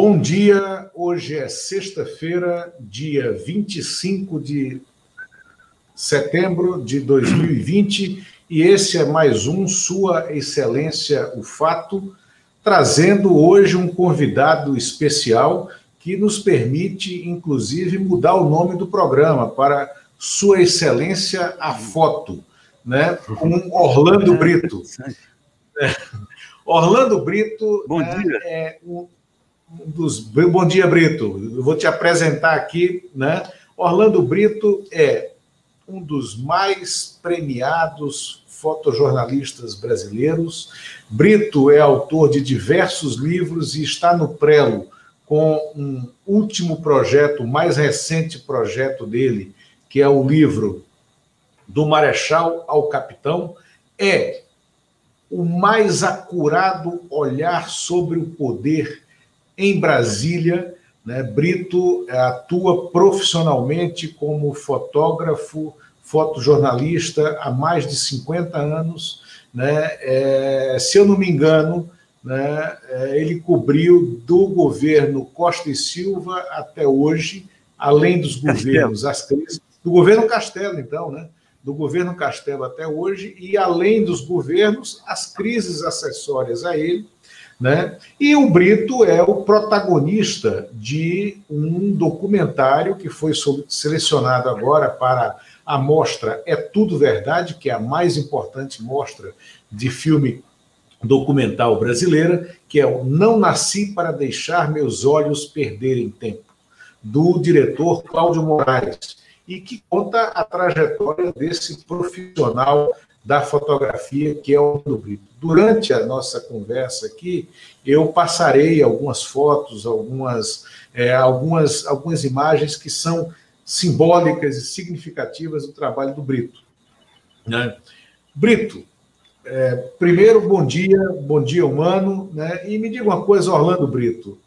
Bom dia, hoje é sexta-feira, dia 25 de setembro de 2020, e esse é mais um Sua Excelência o Fato, trazendo hoje um convidado especial que nos permite, inclusive, mudar o nome do programa para Sua Excelência a Foto, né? com Orlando Brito. É. Orlando Brito Bom é, dia. é um dos. Bom dia, Brito. Eu vou te apresentar aqui, né? Orlando Brito é um dos mais premiados fotojornalistas brasileiros. Brito é autor de diversos livros e está no prelo com um último projeto, o mais recente projeto dele, que é o livro Do Marechal ao Capitão. É o mais acurado olhar sobre o poder em Brasília. Né? Brito é, atua profissionalmente como fotógrafo, fotojornalista há mais de 50 anos. Né? É, se eu não me engano, né, é, ele cobriu do governo Costa e Silva até hoje, além dos governos, as crises, do governo Castelo, então, né? do governo Castelo até hoje, e além dos governos, as crises acessórias a ele. Né? E o Brito é o protagonista de um documentário que foi selecionado agora para a mostra É Tudo Verdade, que é a mais importante mostra de filme documental brasileira, que é o Não Nasci para Deixar Meus Olhos Perderem Tempo, do diretor Cláudio Moraes e que conta a trajetória desse profissional da fotografia que é o do Brito. Durante a nossa conversa aqui, eu passarei algumas fotos, algumas, é, algumas, algumas imagens que são simbólicas e significativas do trabalho do Brito. Né? Brito, é, primeiro, bom dia, bom dia humano, né? e me diga uma coisa, Orlando Brito,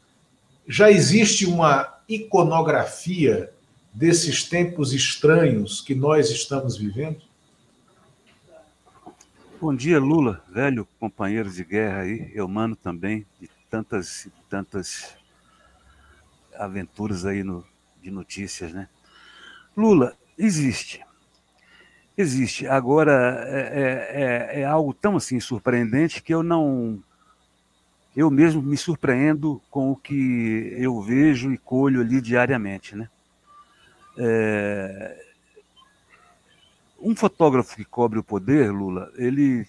já existe uma iconografia desses tempos estranhos que nós estamos vivendo? Bom dia, Lula, velho companheiro de guerra aí, eu mano também, de tantas tantas aventuras aí no, de notícias, né? Lula, existe. Existe. Agora, é, é, é, é algo tão assim surpreendente que eu não. Eu mesmo me surpreendo com o que eu vejo e colho ali diariamente, né? É... Um fotógrafo que cobre o poder, Lula, ele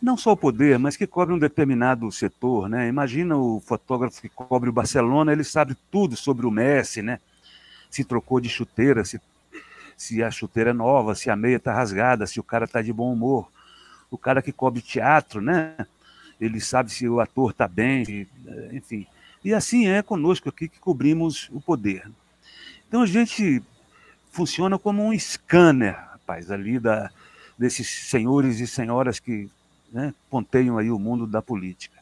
não só o poder, mas que cobre um determinado setor, né? Imagina o fotógrafo que cobre o Barcelona, ele sabe tudo sobre o Messi, né? Se trocou de chuteira, se, se a chuteira é nova, se a meia está rasgada, se o cara está de bom humor. O cara que cobre teatro, né? Ele sabe se o ator está bem, se, enfim. E assim é conosco aqui que cobrimos o poder. Então a gente funciona como um scanner, rapaz, ali da, desses senhores e senhoras que né, ponteiam aí o mundo da política.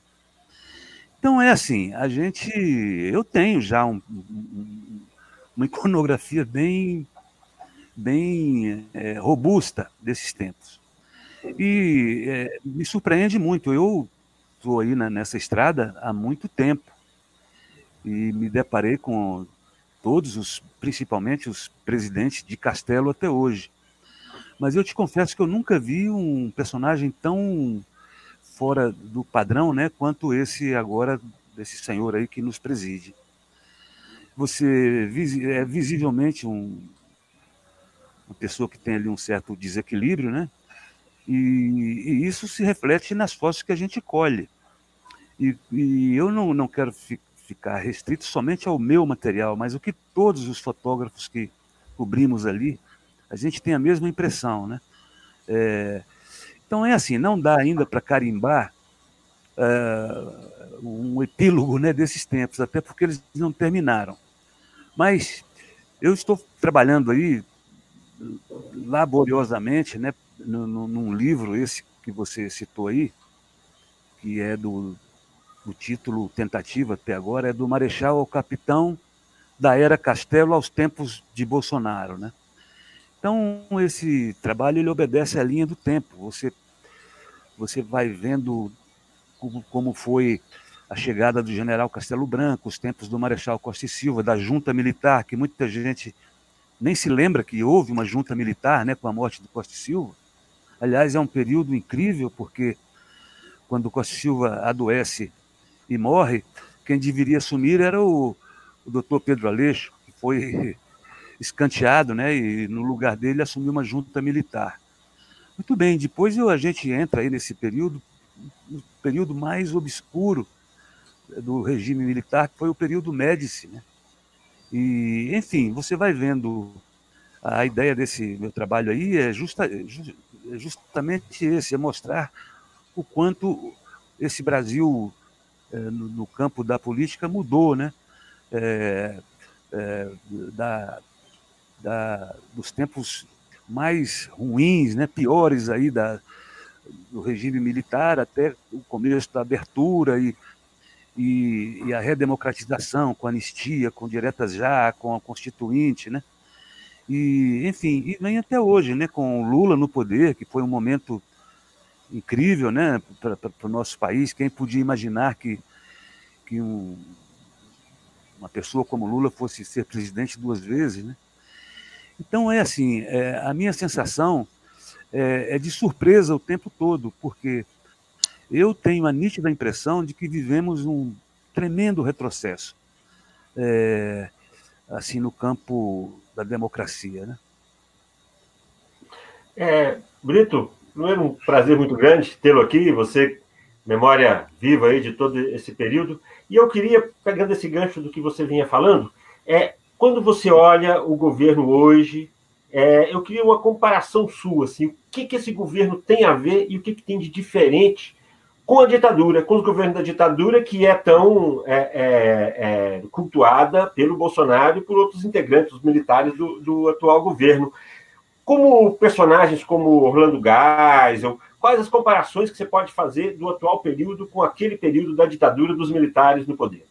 Então é assim, a gente, eu tenho já um, um, uma iconografia bem, bem é, robusta desses tempos. E é, me surpreende muito. Eu estou aí na, nessa estrada há muito tempo e me deparei com todos os, principalmente os presidentes de Castelo até hoje. Mas eu te confesso que eu nunca vi um personagem tão fora do padrão, né, quanto esse agora desse senhor aí que nos preside. Você é visivelmente um, uma pessoa que tem ali um certo desequilíbrio, né? E, e isso se reflete nas fotos que a gente colhe. E, e eu não, não quero fi, ficar restrito somente ao meu material, mas o que todos os fotógrafos que cobrimos ali, a gente tem a mesma impressão, né? É, então é assim, não dá ainda para carimbar uh, um epílogo né, desses tempos, até porque eles não terminaram. Mas eu estou trabalhando aí laboriosamente, né, num livro esse que você citou aí, que é do o título tentativa até agora é do Marechal ao Capitão da Era Castelo aos tempos de Bolsonaro, né? Então esse trabalho ele obedece à linha do tempo. Você você vai vendo como, como foi a chegada do general Castelo Branco, os tempos do Marechal Costa e Silva, da junta militar, que muita gente nem se lembra que houve uma junta militar né, com a morte do Costa e Silva. Aliás, é um período incrível, porque quando Costa Silva adoece e morre, quem deveria assumir era o, o doutor Pedro Aleixo, que foi escanteado, né, e no lugar dele assumiu uma junta militar. Muito bem, depois a gente entra aí nesse período, no período mais obscuro do regime militar, que foi o período Médici. Né? E, enfim, você vai vendo a ideia desse meu trabalho aí é, justa, é justamente esse, é mostrar o quanto esse Brasil é, no, no, campo da política mudou, né? É, é, da, da, dos tempos mais ruins, né, piores aí da, do regime militar até o começo da abertura e, e, e, a redemocratização com anistia, com diretas já, com a constituinte, né? E, enfim, e vem até hoje, né, com o Lula no poder, que foi um momento incrível, né, para o nosso país. Quem podia imaginar que, que um, uma pessoa como Lula fosse ser presidente duas vezes, né? Então, é assim, é, a minha sensação é, é, de surpresa o tempo todo, porque eu tenho a nítida impressão de que vivemos um tremendo retrocesso, é, assim, no campo da democracia, né? É, Brito, não é um prazer muito grande tê-lo aqui, você, memória viva aí de todo esse período, e eu queria, pegando esse gancho do que você vinha falando, é quando você olha o governo hoje, é, eu queria uma comparação sua, assim, o que, que esse governo tem a ver e o que, que tem de diferente com a ditadura, com os governos da ditadura, que é tão é, é, é cultuada pelo Bolsonaro e por outros integrantes militares do, do, atual governo. Como personagens como Orlando Geisel, quais as comparações que você pode fazer do atual período com aquele período da ditadura dos militares no poder?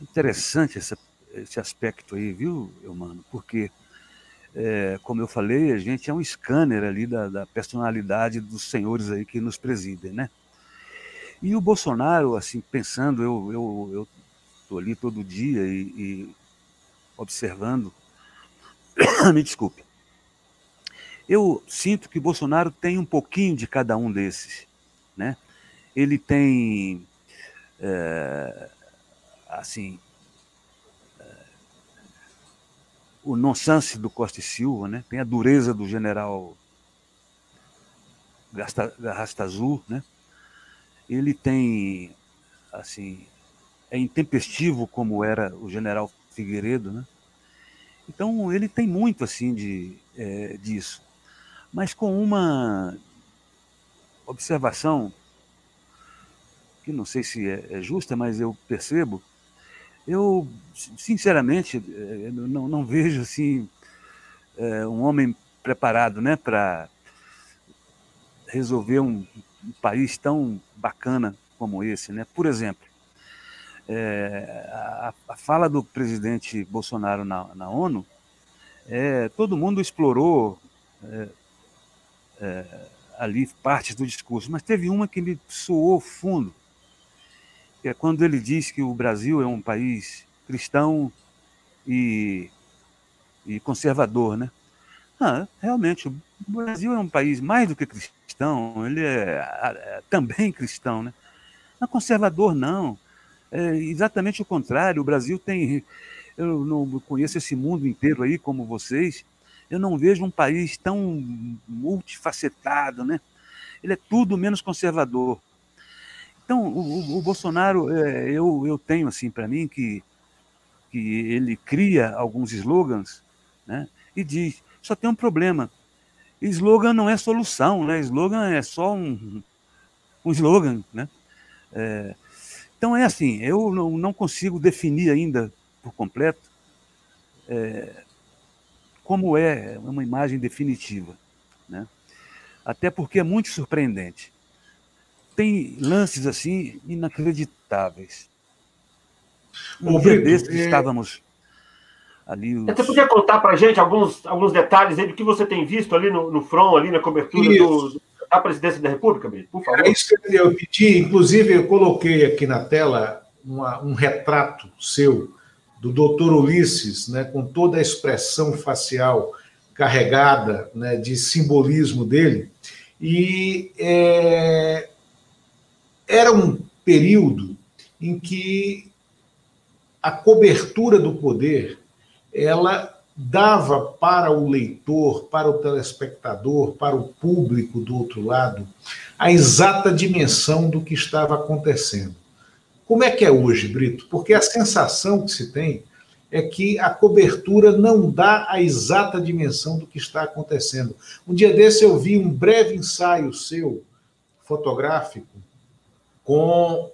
Interessante essa, esse aspecto aí, viu, Eumano? Porque, é, como eu falei, a gente é um scanner ali da, da personalidade dos senhores aí que nos presidem, né? E o Bolsonaro, assim, pensando, eu eu eu tô ali todo dia e, e observando, me desculpe. Eu sinto que Bolsonaro tem um pouquinho de cada um desses, né? Ele tem é, assim, é, o nonsense do Costa e Silva, né? tem a dureza do general Garrasta Azul, né? ele tem, assim, é intempestivo como era o general Figueiredo, né? Então ele tem muito assim de é, disso, mas com uma observação que não sei se é, é justa, mas eu percebo eu, sinceramente, eh, não, não vejo assim eh, um homem preparado né, para resolver um, um, país tão bacana como esse. Né? Por exemplo, é, a, a, fala do presidente Bolsonaro na, na ONU, é, todo mundo explorou é, é, ali partes do discurso, mas teve uma que me soou fundo, é quando ele diz que o Brasil é um país cristão e, e conservador, né? Ah, realmente, o Brasil é um país mais do que cristão, ele é, é também cristão, né? Não é conservador, não. É exatamente o contrário. O Brasil tem. Eu não conheço esse mundo inteiro aí como vocês. Eu não vejo um país tão multifacetado, né? Ele é tudo menos conservador. Então, o, o Bolsonaro, é, eu, eu tenho assim para mim que, que ele cria alguns slogans né, e diz: só tem um problema. Slogan não é solução, né? Slogan é só um, um slogan, né? É, então é assim, eu não, não, consigo definir ainda por completo é, como é uma imagem definitiva, né? Até porque é muito surpreendente tem lances assim inacreditáveis. Um dia Brito, desses é... estávamos ali. Os... Você podia contar para a gente alguns, alguns detalhes aí do que você tem visto ali no, no front, ali na cobertura do, à presidência da República, Brito, por favor. É isso que eu pedi, inclusive eu coloquei aqui na tela uma, um retrato seu do doutor Ulisses, né, com toda a expressão facial carregada né, de simbolismo dele. E é, era um período em que a cobertura do poder ela dava para o leitor, para o telespectador, para o público do outro lado, a exata dimensão do que estava acontecendo. Como é que é hoje, Brito? Porque a sensação que se tem é que a cobertura não dá a exata dimensão do que está acontecendo. Um dia desse eu vi um breve ensaio seu, fotográfico, com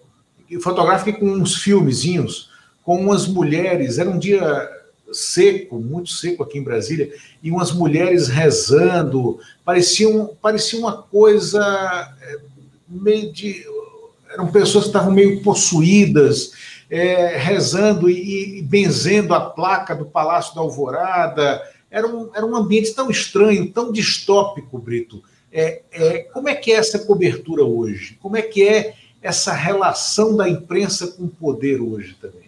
fotográfico com uns filmezinhos, com umas mulheres, era um dia seco, muito seco aqui em Brasília, e umas mulheres rezando, parecia, um, parecia uma coisa é, meio de eram pessoas que estavam meio possuídas, é, rezando e, e, benzendo a placa do Palácio da Alvorada. Era um, era um ambiente tão estranho, tão distópico, Brito. É, é, como é que é essa cobertura hoje? Como é que é essa relação da imprensa com o poder hoje também?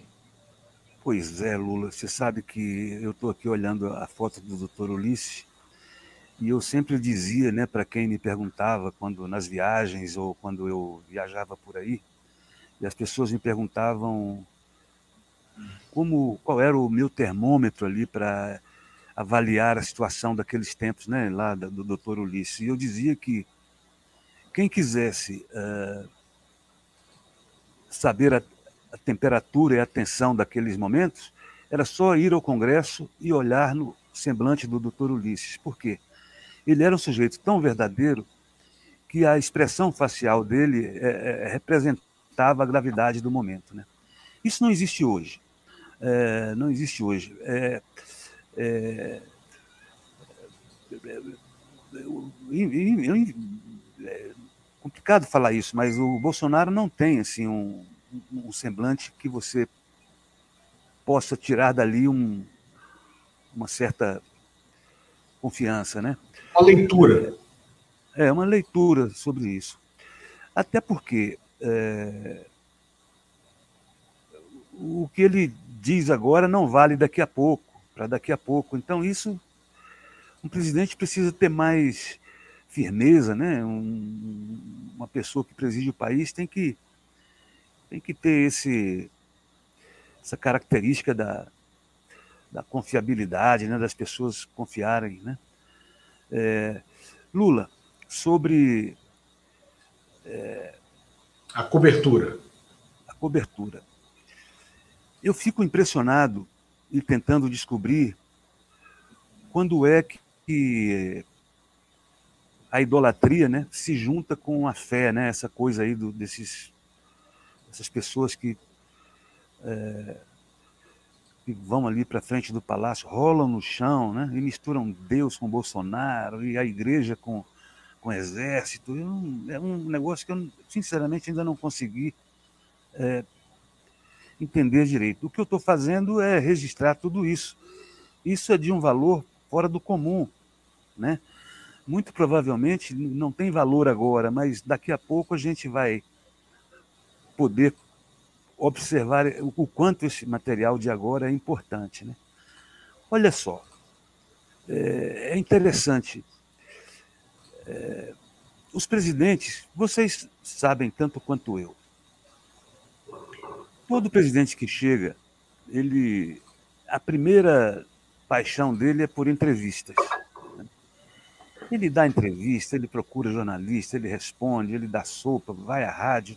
Pois é, Lula. Você sabe que eu estou aqui olhando a foto do doutor Ulisses e eu sempre dizia, né, para quem me perguntava quando nas viagens ou quando eu viajava por aí, e as pessoas me perguntavam como qual era o meu termômetro ali para avaliar a situação daqueles tempos, né, lá do Dr. Ulisses. E eu dizia que quem quisesse uh, saber a, a temperatura e a tensão daqueles momentos, era só ir ao Congresso e olhar no semblante do Dr. Ulisses. Por quê? ele era um sujeito tão verdadeiro que a expressão facial dele é, é, representava a gravidade do momento. Né? Isso não existe hoje. É, não existe hoje. É, é, é, complicado falar isso, mas o Bolsonaro não tem assim um, um semblante que você possa tirar dali um, uma certa confiança, né? Uma leitura. É, uma leitura sobre isso. Até porque é, o que ele diz agora não vale daqui a pouco, para daqui a pouco. Então, isso, um presidente precisa ter mais firmeza, né? Um, uma pessoa que preside o país tem que, tem que ter esse, essa característica da, da confiabilidade, né, das pessoas confiarem. Né? É, Lula, sobre. É, a cobertura. A cobertura. Eu fico impressionado e tentando descobrir quando é que a idolatria né, se junta com a fé, né, essa coisa aí do, desses, dessas pessoas que é, que vão ali para frente do palácio, rolam no chão, né? E misturam Deus com Bolsonaro e a igreja com, com o exército. é um negócio que eu, sinceramente, ainda não consegui é, entender direito. O que eu estou fazendo é registrar tudo isso. Isso é de um valor fora do comum, né? Muito provavelmente não tem valor agora, mas daqui a pouco a gente vai poder observar o quanto esse material de agora é importante. Né? Olha só, é, é interessante. É, os presidentes, vocês sabem tanto quanto eu. Todo presidente que chega, ele, a primeira paixão dele é por entrevistas. Né? Ele dá entrevista, ele procura jornalista, ele responde, ele dá sopa, vai à rádio.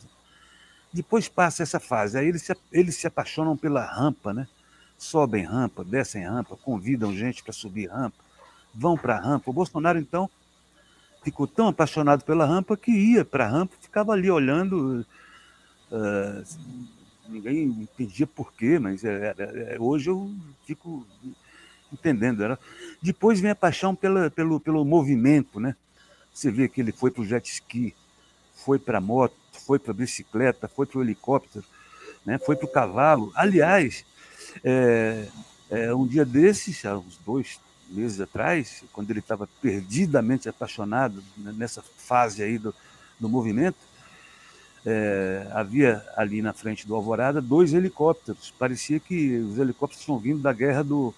Depois passa essa fase, aí eles se, eles se apaixonam pela rampa, né? Sobem rampa, descem rampa, convidam gente para subir rampa, vão para a rampa. O Bolsonaro, então, ficou tão apaixonado pela rampa que ia para a rampa, ficava ali olhando. Uh, ninguém entendia por quê, mas é, é, é, hoje eu fico entendendo. Era. Depois vem a paixão pela, pelo, pelo movimento, né? Você vê que ele foi para o jet ski, foi para a moto, foi para a bicicleta, foi para o helicóptero, né? foi para o cavalo. Aliás, é, é, um dia desses, há uns dois, meses atrás, quando ele estava perdidamente apaixonado nessa fase aí do, do movimento, é, havia ali na frente do Alvorada dois helicópteros. Parecia que os helicópteros tinham vindo da guerra do,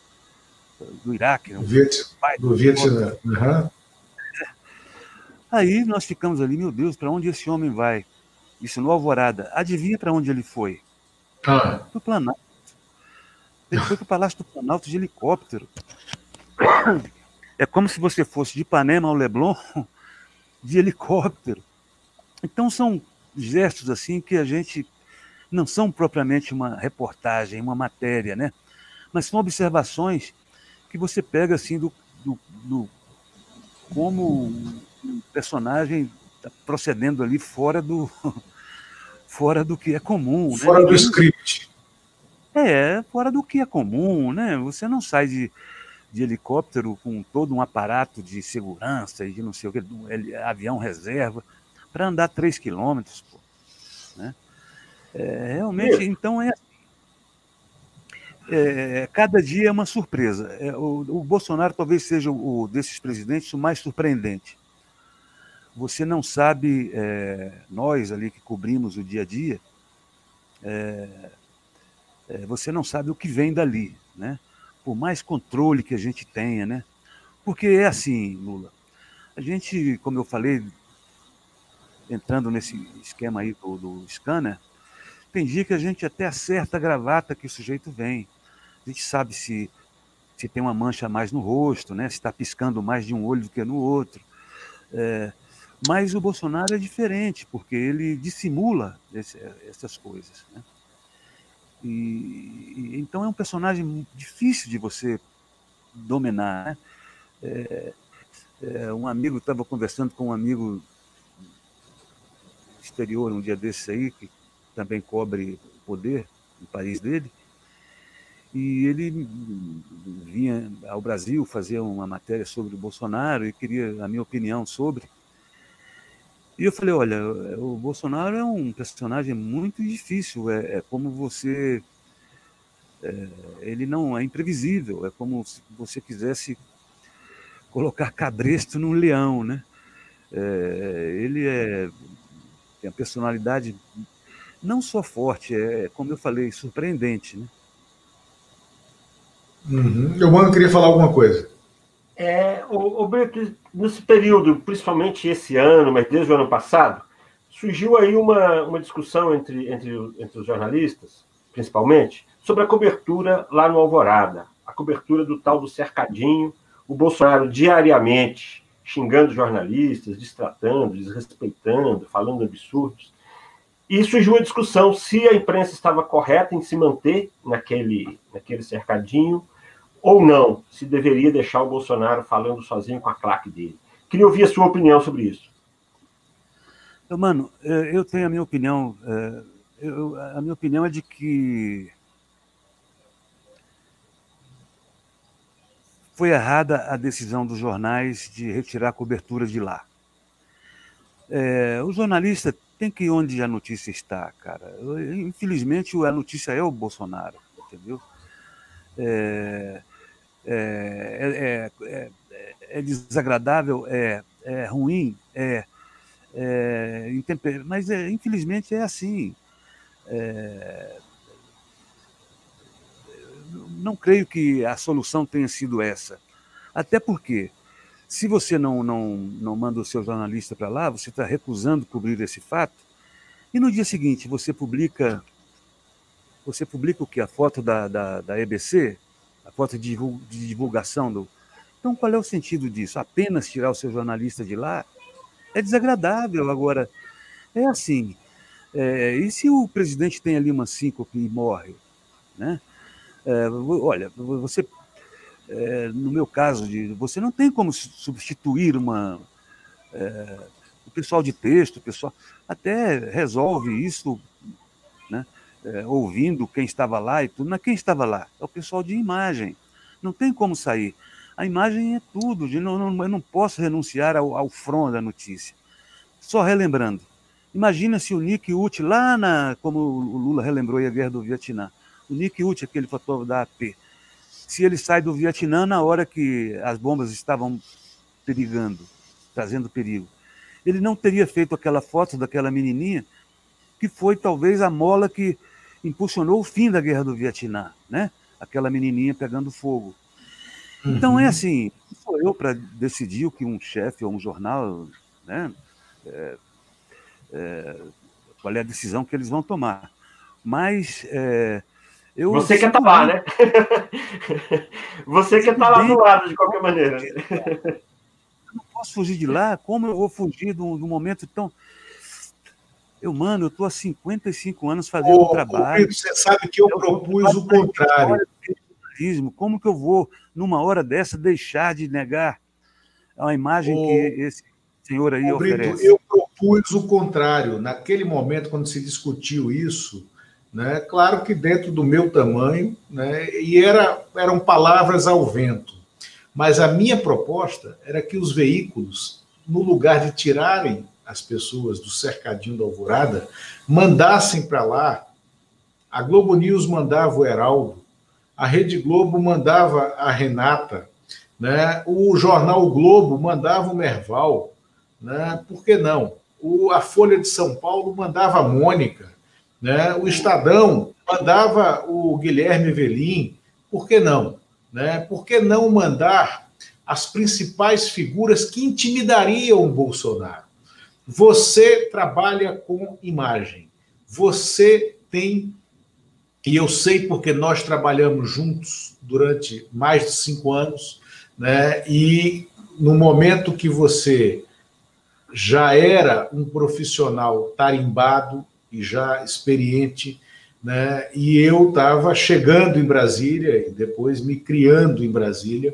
do Iraque. Né? do Vietnã. Uhum. Aí nós ficamos ali, meu Deus, para onde esse homem vai? Isso no Alvorada. Adivinha para onde ele foi? Ah. Para o Planalto. Ele foi para o Palácio do Planalto de helicóptero. É como se você fosse de Ipanema ao Leblon de helicóptero. Então são gestos assim que a gente não são propriamente uma reportagem, uma matéria, né? Mas são observações que você pega assim do, do, do como um personagem está procedendo ali fora do fora do que é comum, né? fora né? do script. É, fora do que é comum, né? Você não sai de, de helicóptero com todo um aparato de segurança e de não sei o que, avião reserva para andar 3 quilômetros. Né? É, realmente, então é assim. É, cada dia é uma surpresa. É, o, o, Bolsonaro talvez seja o, desses presidentes o mais surpreendente. Você não sabe, é, nós ali que cobrimos o dia a dia, é, é, você não sabe o que vem dali, né? Por mais controle que a gente tenha, né? Porque é assim, Lula. A gente, como eu falei entrando nesse esquema aí do, do scanner, tem dia que a gente até acerta a gravata que o sujeito vem. A gente sabe se, se tem uma mancha mais no rosto, né? se está piscando mais de um olho do que no outro. É, mas o Bolsonaro é diferente, porque ele dissimula esse, essas coisas. Né? E, e, então é um personagem difícil de você dominar. Né? É, é, um amigo estava conversando com um amigo exterior um dia desses aí, que também cobre poder no país dele, e ele vinha ao Brasil fazer uma matéria sobre o Bolsonaro e queria a minha opinião sobre. E eu falei, olha, o Bolsonaro é um personagem muito difícil, é, é como você... É, ele não é imprevisível, é como se você quisesse colocar cabresto num leão, né? É, ele é tem a personalidade não só forte, é, como eu falei, surpreendente. Né? Uhum. Eu, mano, queria falar alguma coisa. É, o, o Brito, nesse período, principalmente esse ano, mas desde o ano passado, surgiu aí uma, uma discussão entre, entre, entre os jornalistas, principalmente, sobre a cobertura lá no Alvorada, a cobertura do tal do cercadinho, o Bolsonaro diariamente xingando jornalistas, distratando, desrespeitando, falando absurdos. E surgiu a discussão se a imprensa estava correta em se manter naquele, naquele cercadinho ou não, se deveria deixar o Bolsonaro falando sozinho com a claque dele. Queria ouvir a sua opinião sobre isso. Mano, eu tenho a minha opinião. É, eu, a minha opinião é de que foi errada a decisão dos jornais de retirar a cobertura de lá. É, o jornalista tem que ir onde a notícia está, cara. Infelizmente, a notícia é o Bolsonaro, entendeu? É, é, é, é, é desagradável, é, é ruim, é, é mas é, infelizmente é assim. É, não creio que a solução tenha sido essa. Até porque, se você não, não, não manda o seu jornalista para lá, você está recusando cobrir esse fato, e no dia seguinte você publica você publica o que? A foto da, da, da EBC? A foto de divulgação do. Então, qual é o sentido disso? Apenas tirar o seu jornalista de lá? É desagradável. Agora, é assim. É, e se o presidente tem ali uma síncope e morre? Né? É, olha, você, é, no meu caso, de, você não tem como substituir uma. É, o pessoal de texto, o pessoal até resolve isso, é, ouvindo quem estava lá e tudo. Mas quem estava lá? É o pessoal de imagem. Não tem como sair. A imagem é tudo. De, não, não, eu não posso renunciar ao, ao front da notícia. Só relembrando. Imagina se o Nick Ut, lá na, como o Lula relembrou a guerra do Vietnã, o Nick Ut, aquele fotógrafo da AP, se ele sai do Vietnã na hora que as bombas estavam perigando, trazendo perigo. Ele não teria feito aquela foto daquela menininha, que foi talvez a mola que impulsionou o fim da guerra do Vietnã, né? Aquela menininha pegando fogo. Uhum. Então é assim, sou eu para decidir o que um chefe ou um jornal, né? É, é, qual é a decisão que eles vão tomar. Mas é, eu você quer estar tá lá, né? você quer estar tá lá do lado de qualquer maneira. Eu não posso fugir de lá. Como eu vou fugir de um, de um momento tão eu, mano, eu estou há 55 anos fazendo um trabalho. Você sabe que eu, eu propus o contrário. Como que eu vou, numa hora dessa, deixar de negar a imagem que esse senhor aí Brito, oferece? Eu propus o contrário. Naquele momento, quando se discutiu isso, né, claro que dentro do meu tamanho, né, e era, eram palavras ao vento. Mas a minha proposta era que os veículos, no lugar de tirarem as pessoas do cercadinho da Alvorada, mandassem para lá. A Globo News mandava o Heraldo, a Rede Globo mandava a Renata, né? o jornal o Globo mandava o Merval, né? por que não? O, a Folha de São Paulo mandava a Mônica, né? o Estadão mandava o Guilherme Velim, por que não? Né? Por que não mandar as principais figuras que intimidariam o Bolsonaro? Você trabalha com imagem. Você tem, e eu sei porque nós trabalhamos juntos durante mais de cinco anos, né? E no momento que você já era um profissional tarimbado e já experiente, né? E eu estava chegando em Brasília e depois me criando em Brasília,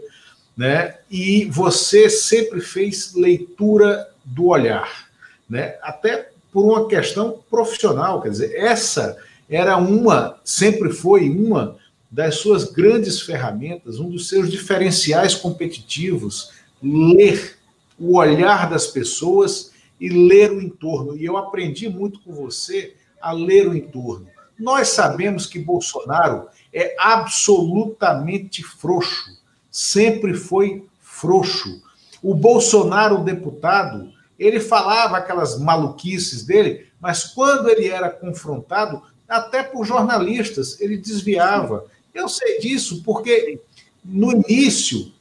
né? E você sempre fez leitura do olhar né? até por uma questão profissional. Quer dizer, essa era uma, sempre foi uma das suas grandes ferramentas, um dos seus diferenciais competitivos, ler o olhar das pessoas e ler o entorno. E eu aprendi muito com você a ler o entorno. Nós sabemos que Bolsonaro é absolutamente frouxo, sempre foi frouxo. O Bolsonaro, deputado, ele falava aquelas maluquices dele, mas quando ele era confrontado, até por jornalistas, ele desviava. Eu sei disso porque no início,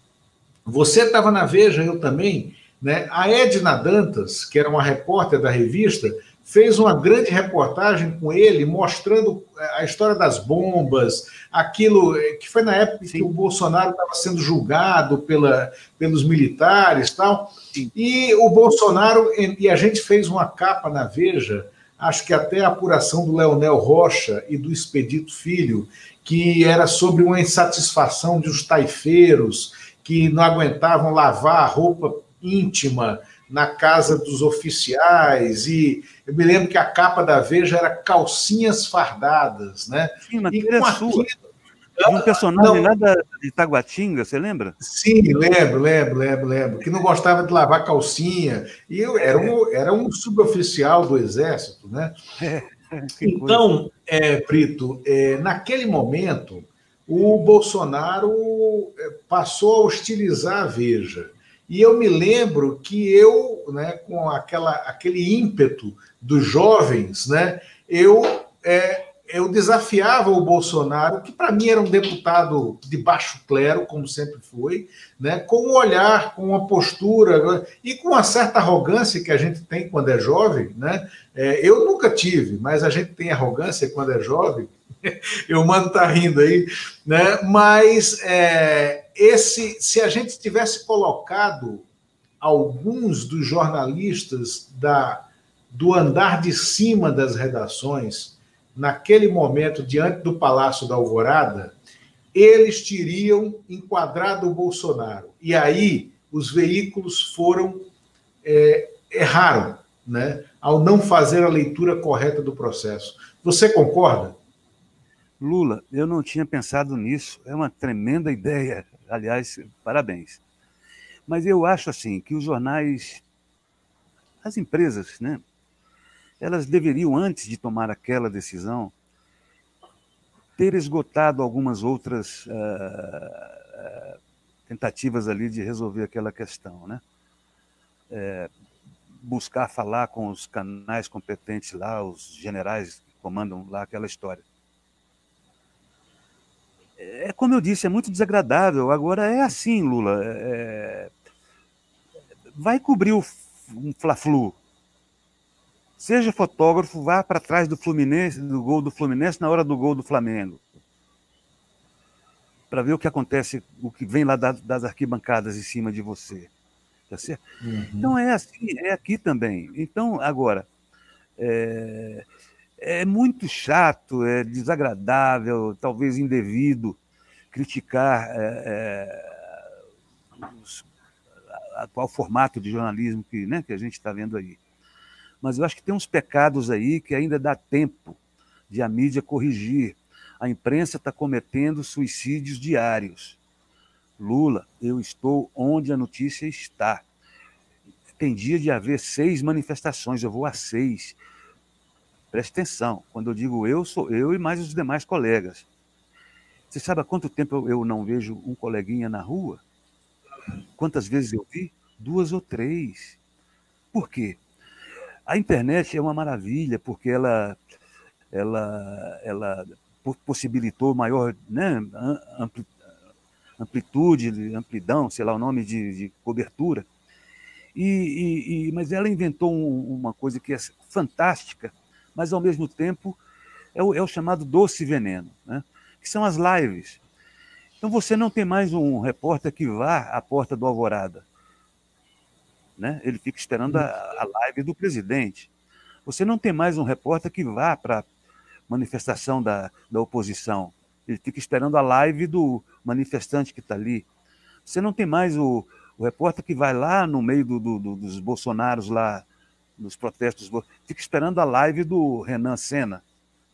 você estava na Veja, eu também, né? A Edna Dantas, que era uma repórter da revista, fez uma grande reportagem com ele, mostrando eh, a história das bombas, aquilo eh, que foi na época Sim. que o Bolsonaro estava sendo julgado pela, pelos militares tal. Sim. E o Bolsonaro, e a gente fez uma capa na Veja, acho que até a apuração do Leonel Rocha e do Expedito Filho, que era sobre uma insatisfação de os taifeiros que não aguentavam lavar a roupa íntima na casa dos oficiais, e eu me lembro que a capa da Veja era calcinhas fardadas, né? Sim, e com é aquilo, de um personagem não, lá da, de Itaguatinga, você lembra? Sim, lembro, lembro, lembro, lembro. Que não gostava de lavar calcinha. E eu era um, era um suboficial do Exército, né? É, então, é, Brito, é, naquele momento, o Bolsonaro é, passou a hostilizar a Veja. E eu me lembro que eu, né, com aquela, aquele ímpeto dos jovens, né, eu, é, eu desafiava o Bolsonaro, que para mim era um deputado de baixo clero, como sempre foi, né, com um olhar, com uma postura e com uma certa arrogância que a gente tem quando é jovem. Né? É, eu nunca tive, mas a gente tem arrogância quando é jovem. eu mando tá rindo aí, né? Mas é, esse, se a gente tivesse colocado alguns dos jornalistas da, do andar de cima das redações, naquele momento, diante do Palácio da Alvorada, eles teriam enquadrado o Bolsonaro. E aí os veículos foram, é, erraram, né, ao não fazer a leitura correta do processo. Você concorda? Lula, eu não tinha pensado nisso. É uma tremenda ideia. Aliás, parabéns. Mas eu acho assim que os jornais, as empresas, né, elas deveriam antes de tomar aquela decisão ter esgotado algumas outras uh, tentativas ali de resolver aquela questão, né? É, buscar falar com os canais competentes lá, os generais que comandam lá aquela história. É como eu disse, é muito desagradável. Agora é assim, Lula. É... Vai cobrir o um Fla-Flu. Seja fotógrafo, vá para trás do Fluminense, do gol do Fluminense na hora do gol do Flamengo. Para ver o que acontece, o que vem lá das arquibancadas em cima de você. Tá certo? Uhum. Então é assim, é aqui também. Então, agora, é, é muito chato, é desagradável, talvez indevido, criticar é, é, os, atual formato de jornalismo que, né, que a gente está vendo aí. Mas eu acho que tem uns pecados aí que ainda dá tempo de a mídia corrigir. A imprensa está cometendo suicídios diários. Lula, eu estou onde a notícia está. Tem dia de haver seis manifestações, eu vou a seis. Preste atenção, quando eu digo eu, sou eu e mais os demais colegas. Você sabe há quanto tempo eu não vejo um coleguinha na rua? Quantas vezes eu vi? Duas ou três. Por quê? A internet é uma maravilha, porque ela, ela, ela possibilitou maior né, amplitude, amplidão, sei lá o nome de, de cobertura. E, e, e, mas ela inventou um, uma coisa que é fantástica, mas ao mesmo tempo é o, é o chamado doce veneno, né? que são as lives. Então você não tem mais um repórter que vá à porta do Alvorada. Né? Ele fica esperando a, a live do presidente. Você não tem mais um repórter que vá para manifestação da, da oposição. Ele fica esperando a live do manifestante que está ali. Você não tem mais o, o repórter que vai lá no meio do, do, do, dos bolsonaros lá, nos protestos, fica esperando a live do Renan Senna,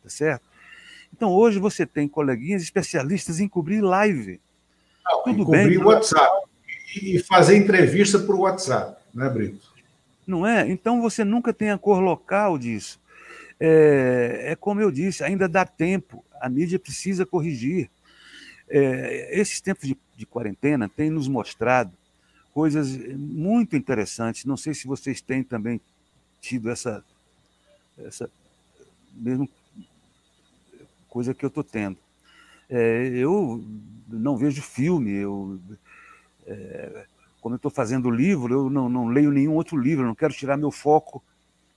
tá certo? Então hoje você tem coleguinhas especialistas em cobrir live. Não, Tudo em cobrir bem, o WhatsApp e fazer entrevista por WhatsApp, né, Brito? Não é? Então você nunca tem a cor local disso. É, é como eu disse, ainda dá tempo. A mídia precisa corrigir. É, esses tempos de, de quarentena têm nos mostrado coisas muito interessantes. Não sei se vocês têm também tido essa, essa mesmo coisa que eu estou tendo. É, eu não vejo filme, eu, é, quando estou fazendo livro, eu não, não leio nenhum outro livro, não quero tirar meu foco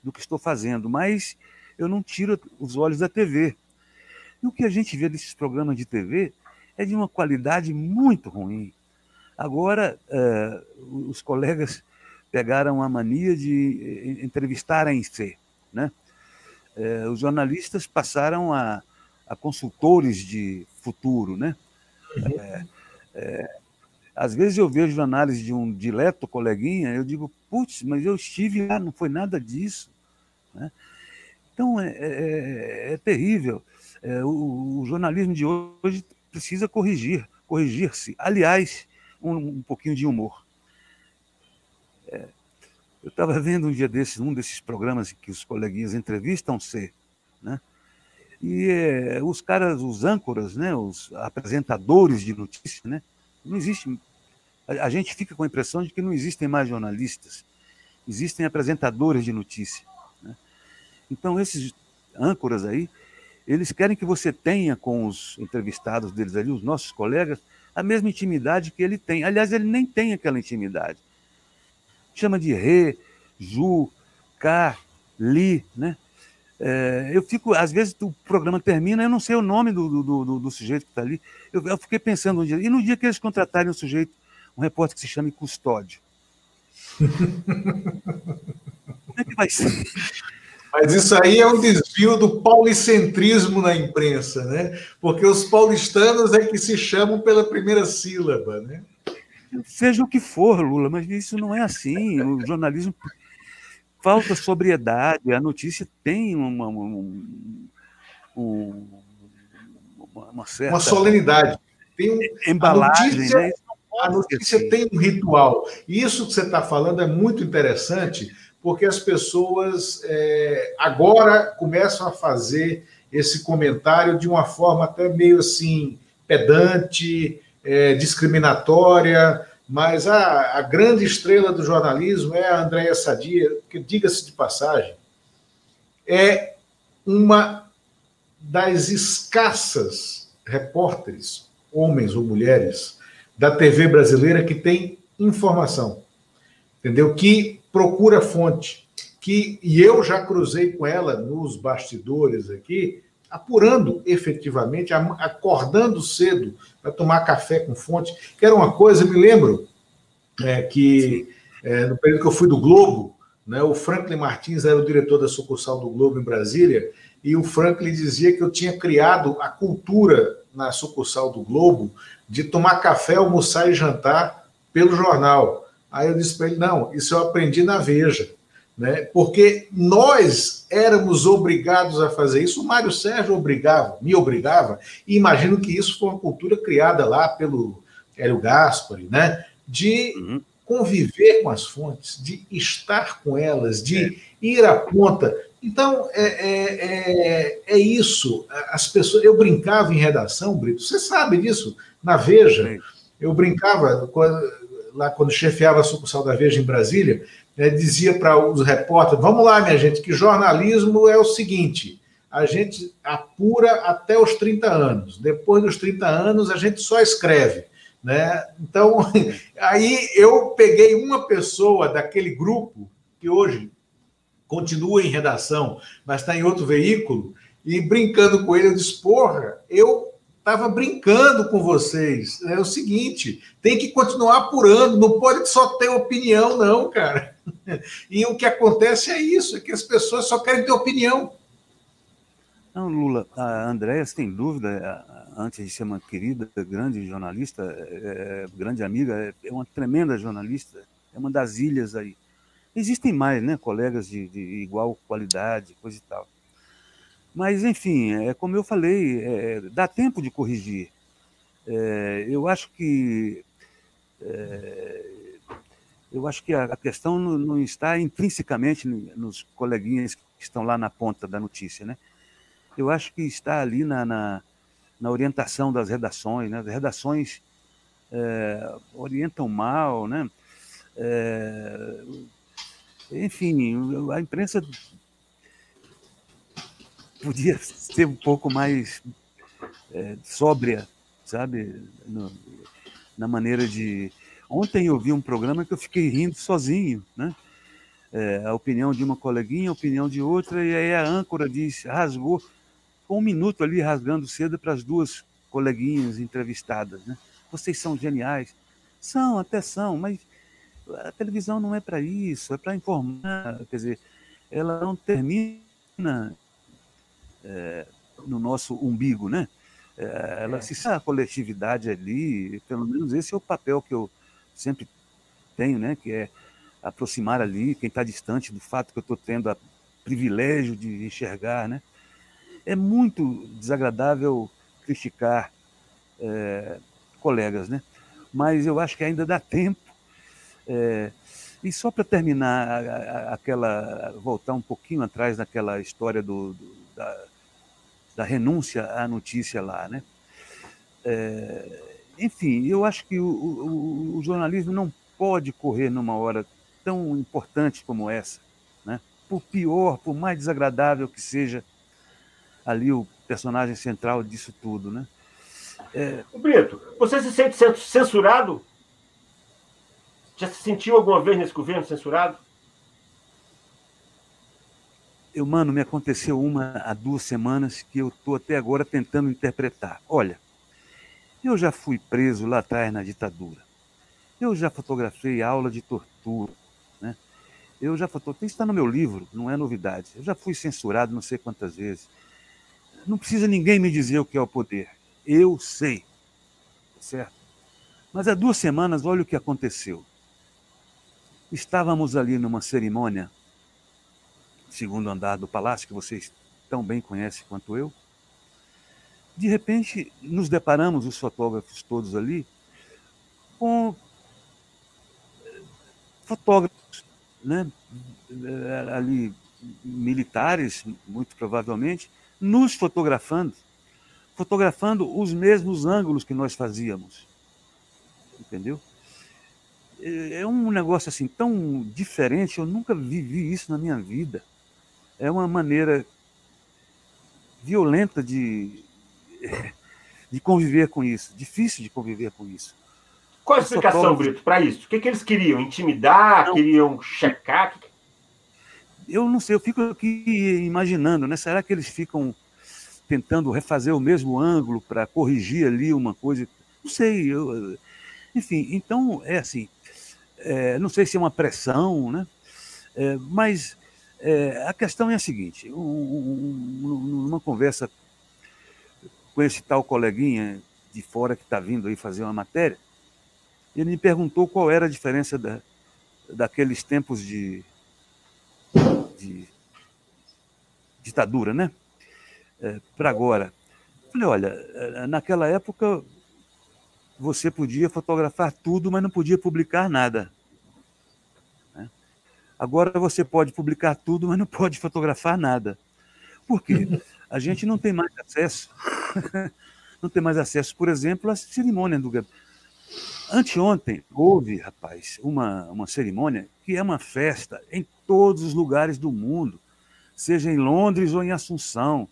do que estou fazendo, mas eu não tiro os olhos da TV. E o que a gente vê desses programas de TV é de uma qualidade muito ruim. Agora, uh, os colegas pegaram a mania de entrevistarem se né? Uh, os jornalistas passaram a, a, consultores de futuro, né? Uhum. Uh, às vezes eu vejo análise de um dileto coleguinha, eu digo, putz, mas eu estive lá, não foi nada disso. Né? Então, é, é, é terrível. É, o, o, jornalismo de hoje precisa corrigir, corrigir-se. Aliás, um, um pouquinho de humor. Eu estava vendo um dia desses, um desses programas que os coleguinhas entrevistam-se, né? E é, os caras, os âncoras, né, os apresentadores de notícias, né, não existe. A, a, gente fica com a impressão de que não existem mais jornalistas, existem apresentadores de notícia. Né? Então esses âncoras aí, eles querem que você tenha com os entrevistados deles ali, os nossos colegas, a mesma intimidade que ele tem. Aliás, ele nem tem aquela intimidade. Chama de Rê, Ju, Cá, Li, né? É, eu fico, às vezes o programa termina, eu não sei o nome do, do, do, do sujeito que está ali. Eu, eu, fiquei pensando um dia, e no dia que eles contratarem um sujeito, um repórter que se chame Custódio? Como é que vai ser? Mas isso aí é um desvio do paulicentrismo na imprensa, né? Porque os paulistanos é que se chamam pela primeira sílaba, né? Seja o que for, Lula, mas isso não é assim. O jornalismo falta sobriedade, a notícia tem uma, uma, uma, uma certa. Uma solenidade. Tem um, embalagem, a notícia, né? a notícia tem um ritual. E isso que você está falando é muito interessante porque as pessoas é, agora começam a fazer esse comentário de uma forma até meio assim pedante, é, discriminatória, mas a, a, grande estrela do jornalismo é a Andréia Sadia, que, diga-se de passagem, é uma das escassas repórteres, homens ou mulheres, da TV brasileira que tem informação, entendeu? Que procura fonte, que e eu já cruzei com ela nos bastidores aqui, apurando efetivamente, acordando cedo para tomar café com fonte, que era uma coisa, me lembro é, que é, no período que eu fui do Globo, né, o Franklin Martins era o diretor da sucursal do Globo em Brasília, e o Franklin dizia que eu tinha criado a cultura na sucursal do Globo de tomar café, almoçar e jantar pelo jornal. Aí eu disse para ele: não, isso eu aprendi na Veja né? porque nós éramos obrigados a fazer isso. O Mário Sérgio obrigava, me obrigava, e imagino que isso foi uma cultura criada lá pelo Hélio Gaspari, né? de uhum. conviver com as fontes, de estar com elas, de é. ir à ponta. Então, é, é, é, é, isso. As pessoas, eu brincava em redação, Brito, você sabe disso, na Veja. Eu brincava lá quando chefiava a sucursal da Veja em Brasília, né, dizia para os repórteres: vamos lá, minha gente, que jornalismo é o seguinte. A gente apura até os 30 anos. Depois dos 30 anos, a gente só escreve. Né? Então, aí eu peguei uma pessoa daquele grupo, que hoje continua em redação, mas está em outro veículo, e brincando com ele, eu disse: porra, eu estava brincando com vocês. É o seguinte: tem que continuar apurando, não pode só ter opinião, não, cara. E o que acontece é isso, é que as pessoas só querem ter opinião. Não, Lula, a Andréa, sem dúvida, antes de ser uma querida, grande jornalista, é, é, grande amiga, é uma tremenda jornalista, é uma das ilhas aí. Existem mais, né, colegas de, de igual qualidade, coisa e tal. Mas, enfim, é como eu falei, é, dá tempo de corrigir. É, eu acho que é, eu acho que a, questão não, está intrinsecamente nos coleguinhas que estão lá na ponta da notícia, né? Eu acho que está ali na, na, na orientação das redações, né? As redações é, orientam mal, né? É, enfim, a imprensa podia ser um pouco mais é, sóbria, sabe, no, na maneira de Ontem eu vi um programa que eu fiquei rindo sozinho, né? É, a opinião de uma coleguinha, a opinião de outra, e aí a âncora diz, rasgou, um minuto ali rasgando cedo para as duas coleguinhas entrevistadas, né? Vocês são geniais. São, até são, mas a televisão não é para isso, é para informar, quer dizer, ela não termina é, no nosso umbigo, né? É, ela se a coletividade ali, pelo menos esse é o papel que eu sempre tenho, né? Que é aproximar ali quem está distante do fato que eu estou tendo o privilégio de enxergar, né? É muito desagradável criticar é, colegas, né? Mas eu acho que ainda dá tempo. É, e só para terminar a, a, aquela, voltar um pouquinho atrás naquela história do, do da, da, renúncia à notícia lá, né? É, enfim, eu acho que o, o, o, jornalismo não pode correr numa hora tão importante como essa, né? Por pior, por mais desagradável que seja ali o personagem central disso tudo, né? É... Brito, você se sente censurado? Já se sentiu alguma vez nesse governo censurado? Eu, mano, me aconteceu uma há duas semanas que eu estou até agora tentando interpretar. Olha, eu já fui preso lá atrás na ditadura. Eu já fotografei aula de tortura. Né? Eu já fotografei. Isso está no meu livro, não é novidade. Eu já fui censurado não sei quantas vezes. Não precisa ninguém me dizer o que é o poder. Eu sei. Certo? Mas há duas semanas, olha o que aconteceu. Estávamos ali numa cerimônia, segundo andar do palácio, que vocês tão bem conhecem quanto eu de repente, nos deparamos, os fotógrafos todos ali, com fotógrafos, né, ali militares, muito provavelmente, nos fotografando, fotografando os mesmos ângulos que nós fazíamos. Entendeu? É, é um negócio assim tão diferente, eu nunca vivi isso na minha vida. É uma maneira violenta de, de conviver com isso, difícil de conviver com isso. Qual a explicação, Brito, para isso? O que, que eles queriam? Intimidar? Não. Queriam checar? Eu não sei, eu fico aqui imaginando, né? Será que eles ficam tentando refazer o mesmo ângulo para corrigir ali uma coisa? Não sei. Eu... Enfim, então é assim. É, não sei se é uma pressão, né? É, mas é, a questão é a seguinte: um, um, numa conversa com esse tal coleguinha de fora que está vindo aí fazer uma matéria, ele me perguntou qual era a diferença da, daqueles tempos de, de ditadura, né? É, Para agora. Falei, olha, é, naquela época você podia fotografar tudo, mas não podia publicar nada. Agora você pode publicar tudo, mas não pode fotografar nada. Por quê? A gente não tem mais acesso, não tem mais acesso, por exemplo, à cerimônia do Anteontem houve, rapaz, uma, uma cerimônia que é uma festa em todos os lugares do mundo, seja em Londres ou em Assunção,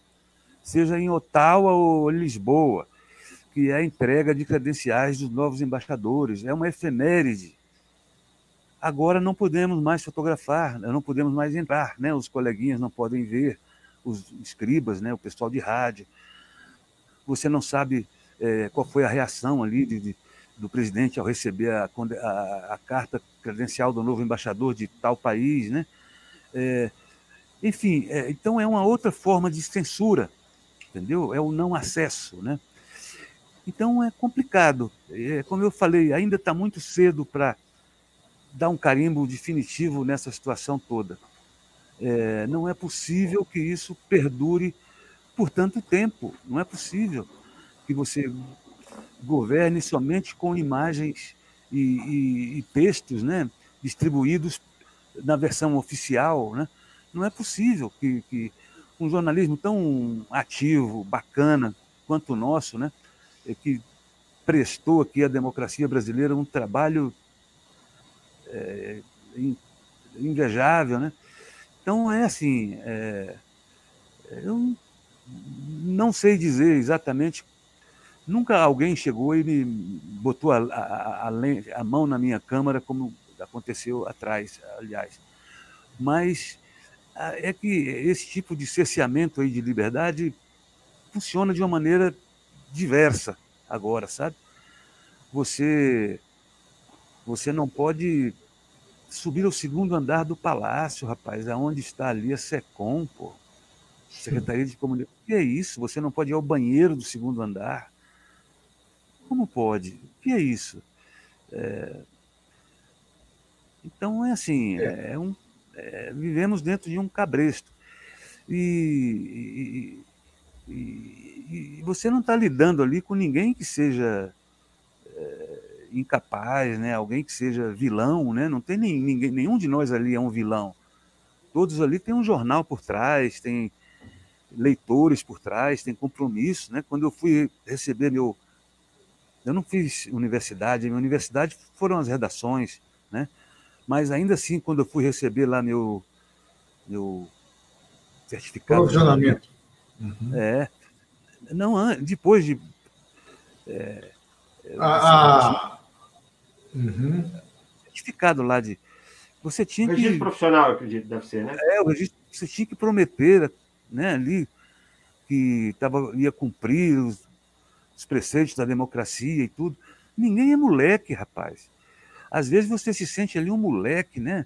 seja em Ottawa ou Lisboa, que é a entrega de credenciais dos novos embaixadores. É uma efeméride. Agora não podemos mais fotografar, não podemos mais entrar, né? os coleguinhas não podem ver, os escribas, né? o pessoal de rádio. Você não sabe é, qual foi a reação ali de, de do presidente ao receber a, a, a, carta credencial do novo embaixador de tal país, né? É, enfim, é, então é uma outra forma de censura, entendeu? É o não acesso, né? Então é complicado. É, como eu falei, ainda está muito cedo para dar um carimbo definitivo nessa situação toda. É, não é possível que isso perdure por tanto tempo. Não é possível que você governe somente com imagens e, e, e textos né, distribuídos na versão oficial. Né? Não é possível que, que um jornalismo tão ativo, bacana quanto o nosso, né, é que prestou aqui à democracia brasileira um trabalho é, invejável, né? Então é assim, é, eu não sei dizer exatamente Nunca alguém chegou e me botou a, a, a, a mão na minha câmara, como aconteceu atrás, aliás. Mas é que esse tipo de cerceamento aí de liberdade funciona de uma maneira diversa agora, sabe? Você você não pode subir ao segundo andar do palácio, rapaz, aonde está ali a SECOM, pô. Secretaria de Comunicação. O que é isso? Você não pode ir ao banheiro do segundo andar. Como pode? O que é isso? É... Então é assim, é. é um, é, vivemos dentro de um cabresto. E, e, e, e você não está lidando ali com ninguém que seja é, incapaz, né? alguém que seja vilão, né? não tem nem, ninguém, nenhum de nós ali é um vilão. Todos ali têm um jornal por trás, tem leitores por trás, tem compromisso. Né? Quando eu fui receber meu, eu não fiz universidade, minha universidade foram as redações, né? Mas ainda assim, quando eu fui receber lá meu, meu certificado. Provisionamento. Uhum. É. Não, depois de. É, ah, ah. Uhum. Certificado lá de. Você tinha registro que. profissional, eu acredito, deve ser, né? É, o registro, você tinha que prometer né, ali que tava, ia cumprir os, os preceitos da democracia e tudo. Ninguém é moleque, rapaz. Às vezes você se sente ali um moleque, né?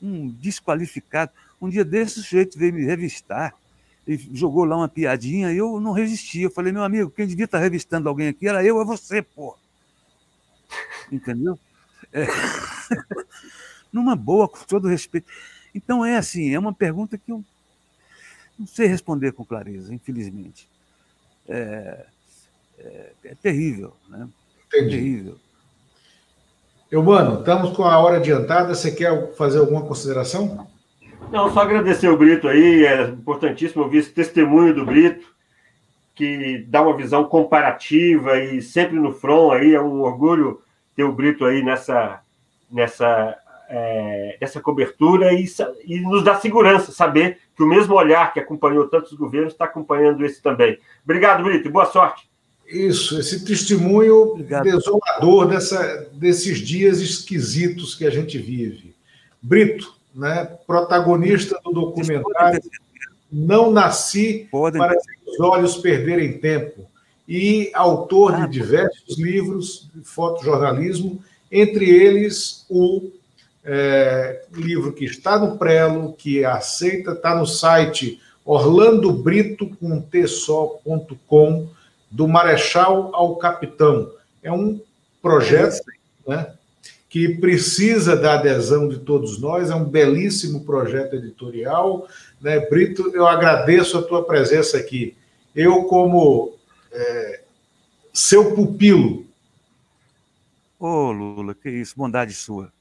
Um desqualificado. Um dia desse, o sujeito veio me revistar e jogou lá uma piadinha e eu não resisti. Eu falei, meu amigo, quem devia estar revistando alguém aqui era eu, é você, pô. Entendeu? É. Numa boa, com todo respeito. Então é assim, é uma pergunta que eu não sei responder com clareza, infelizmente. É, é, é terrível, né? Entendi. É terrível. Eu, mano, estamos com a hora adiantada. Você quer fazer alguma consideração? Não, só agradecer o Brito aí, é importantíssimo ouvir esse testemunho do Brito, que dá uma visão comparativa e sempre no front aí, é um orgulho ter o Brito aí nessa, nessa, é, nessa cobertura e, e nos dá segurança, saber que o mesmo olhar que acompanhou tantos governos está acompanhando esse também. Obrigado, Brito, e boa sorte. Isso, esse testemunho Obrigado. desolador dessa, desses dias esquisitos que a gente vive. Brito, né, protagonista do documentário Não Nasci Podem. para que os olhos perderem tempo, e autor de ah, diversos livros de fotojornalismo, entre eles o é, livro que está no Prelo, que aceita, está no site orlandobrito.com, do Marechal ao Capitão. É um projeto né, que precisa da adesão de todos nós, é um belíssimo projeto editorial. Né? Brito, eu agradeço a tua presença aqui. Eu, como é, seu pupilo. Ô, oh, Lula, que isso, bondade sua.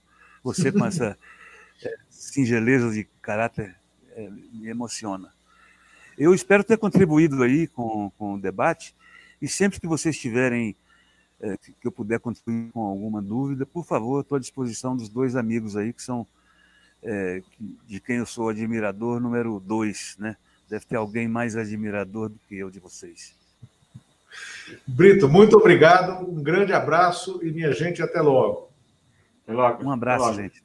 Você com essa é, singeleza de caráter é, me emociona. Eu espero ter contribuído aí com, com o debate e sempre que vocês tiverem é, que eu puder contribuir com alguma dúvida, por favor, estou à disposição dos dois amigos aí que são é, de quem eu sou admirador número dois, né? Deve ter alguém mais admirador do que eu de vocês. Brito, muito obrigado, um grande abraço e minha gente, até logo. Até logo. Um abraço, logo. gente.